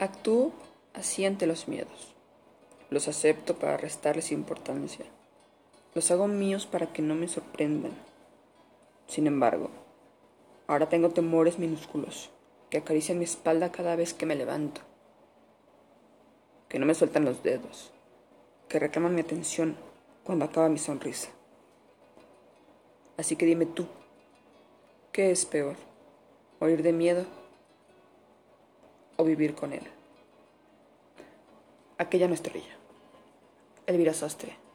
Actúo así ante los miedos. Los acepto para restarles importancia. Los hago míos para que no me sorprendan. Sin embargo, ahora tengo temores minúsculos que acarician mi espalda cada vez que me levanto, que no me sueltan los dedos, que reclaman mi atención cuando acaba mi sonrisa. Así que dime tú, ¿qué es peor? ¿Oír de miedo o vivir con él? Aquella no estrella. Elvira Sastre.